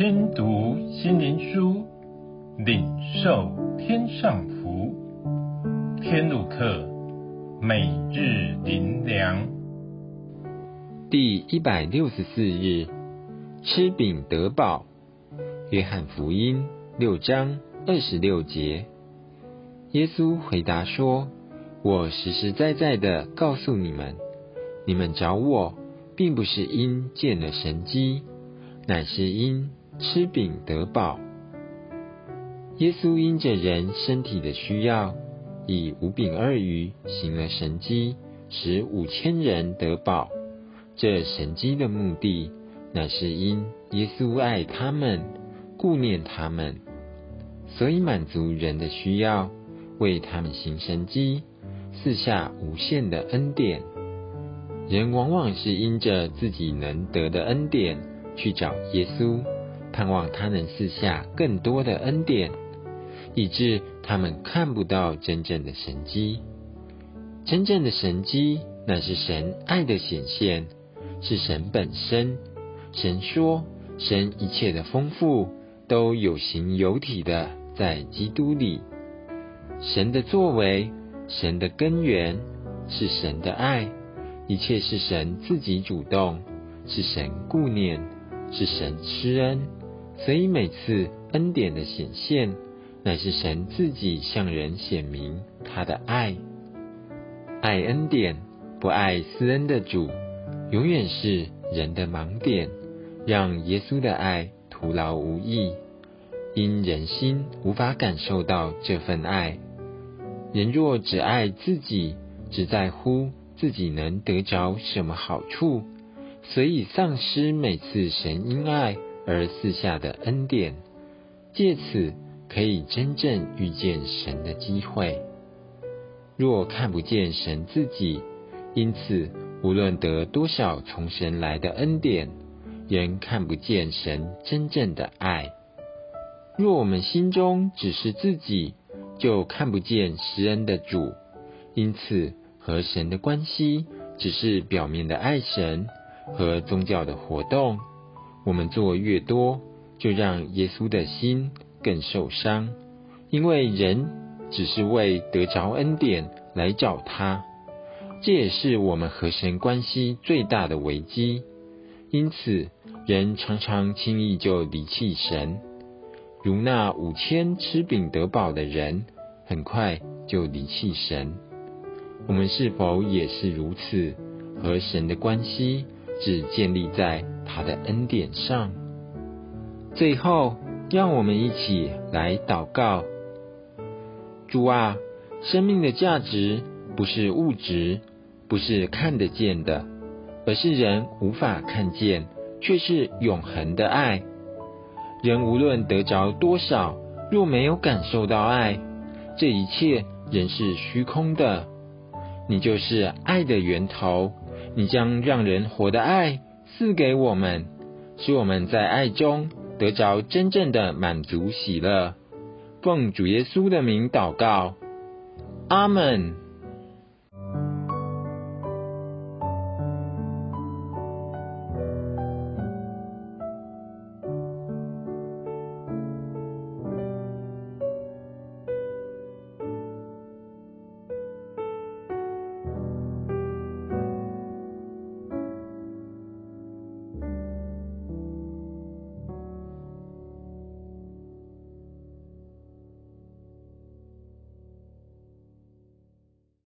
听读心灵书，领受天上福。天路客，每日灵粮，第一百六十四日，吃饼得饱。约翰福音六章二十六节，耶稣回答说：“我实实在在的告诉你们，你们找我，并不是因见了神迹，乃是因吃饼得饱。耶稣因着人身体的需要，以五饼二鱼行了神迹，使五千人得饱。这神迹的目的，乃是因耶稣爱他们，顾念他们，所以满足人的需要，为他们行神迹，赐下无限的恩典。人往往是因着自己能得的恩典，去找耶稣。盼望他能赐下更多的恩典，以致他们看不到真正的神迹。真正的神迹，乃是神爱的显现，是神本身。神说，神一切的丰富都有形有体的在基督里。神的作为，神的根源，是神的爱，一切是神自己主动，是神顾念，是神施恩。所以每次恩典的显现，乃是神自己向人显明他的爱。爱恩典不爱施恩的主，永远是人的盲点，让耶稣的爱徒劳无益。因人心无法感受到这份爱，人若只爱自己，只在乎自己能得着什么好处，所以丧失每次神因爱。而赐下的恩典，借此可以真正遇见神的机会。若看不见神自己，因此无论得多少从神来的恩典，仍看不见神真正的爱。若我们心中只是自己，就看不见施恩的主，因此和神的关系只是表面的爱神和宗教的活动。我们做越多，就让耶稣的心更受伤，因为人只是为得着恩典来找他，这也是我们和神关系最大的危机。因此，人常常轻易就离弃神，如那五千吃饼得饱的人，很快就离弃神。我们是否也是如此？和神的关系只建立在他的恩典上。最后，让我们一起来祷告：主啊，生命的价值不是物质，不是看得见的，而是人无法看见却是永恒的爱。人无论得着多少，若没有感受到爱，这一切仍是虚空的。你就是爱的源头，你将让人活的爱。赐给我们，使我们在爱中得着真正的满足喜乐。奉主耶稣的名祷告，阿门。